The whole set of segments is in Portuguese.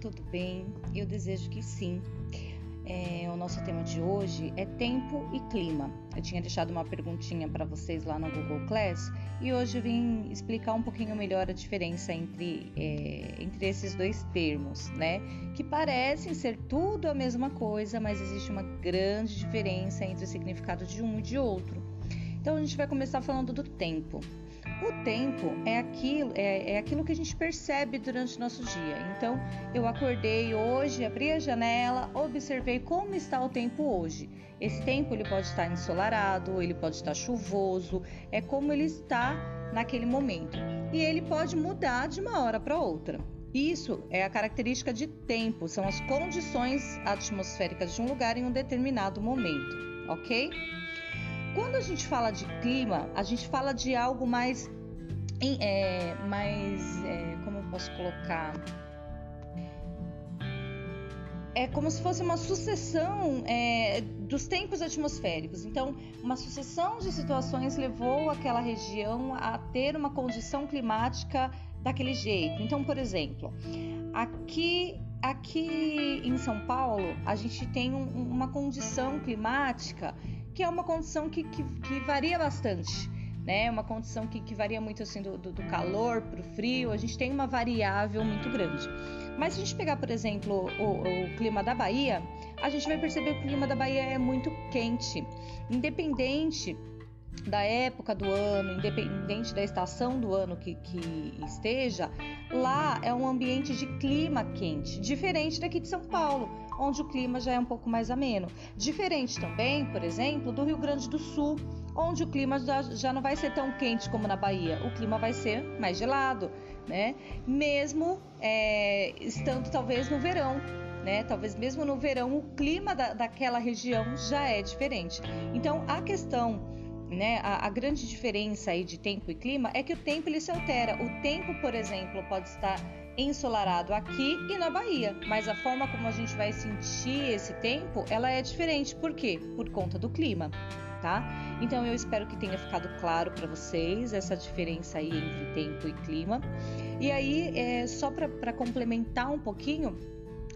tudo bem? Eu desejo que sim. É, o nosso tema de hoje é tempo e clima. Eu tinha deixado uma perguntinha para vocês lá no Google Class e hoje eu vim explicar um pouquinho melhor a diferença entre, é, entre esses dois termos, né? Que parecem ser tudo a mesma coisa, mas existe uma grande diferença entre o significado de um e de outro. Então a gente vai começar falando do tempo. O tempo é aquilo, é, é, aquilo que a gente percebe durante o nosso dia. Então, eu acordei hoje, abri a janela, observei como está o tempo hoje. Esse tempo ele pode estar ensolarado, ele pode estar chuvoso, é como ele está naquele momento. E ele pode mudar de uma hora para outra. Isso é a característica de tempo, são as condições atmosféricas de um lugar em um determinado momento, ok? Quando a gente fala de clima, a gente fala de algo mais, é, mais, é, como eu posso colocar? É como se fosse uma sucessão é, dos tempos atmosféricos. Então, uma sucessão de situações levou aquela região a ter uma condição climática daquele jeito. Então, por exemplo, aqui aqui em São Paulo a gente tem um, uma condição climática que é uma condição que, que, que varia bastante. Né, uma condição que, que varia muito assim do, do, do calor para o frio, a gente tem uma variável muito grande. Mas se a gente pegar, por exemplo, o, o, clima da Bahia, a gente vai perceber que o clima da Bahia é muito quente, independente da época do ano, independente da estação do ano que, que, esteja, lá é um ambiente de clima quente, diferente daqui de São Paulo, onde o clima já é um pouco mais ameno. Diferente também, por exemplo, do Rio Grande do Sul, onde o clima já, já não vai ser tão quente como na Bahia, o clima vai ser mais gelado, né? Mesmo é, estando talvez no verão. Né? Talvez mesmo no verão o clima da, daquela região já é diferente. Então a questão né, a, a, grande diferença aí de tempo e clima é que o tempo ele se altera. O tempo, por exemplo, pode estar ensolarado aqui e na Bahia, mas a forma como a gente vai sentir esse tempo, ela é diferente. Por quê? Por conta do clima, tá? Então eu espero que tenha ficado claro para vocês essa diferença aí entre tempo e clima. E aí, é, só para complementar um pouquinho,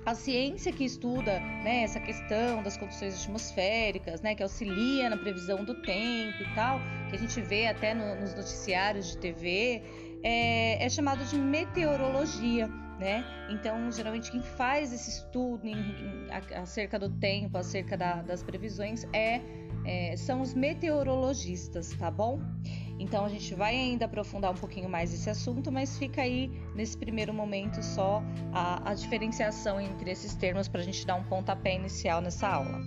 a ciência que estuda né, essa questão das condições atmosféricas, né, que auxilia na previsão do tempo e tal, que a gente vê até no, nos noticiários de TV, é, é chamado de meteorologia. Né? Então, geralmente, quem faz esse estudo em, em, acerca do tempo, acerca da, das previsões, é, é, são os meteorologistas, tá bom? Então a gente vai ainda aprofundar um pouquinho mais esse assunto, mas fica aí nesse primeiro momento só a, a diferenciação entre esses termos para a gente dar um pontapé inicial nessa aula.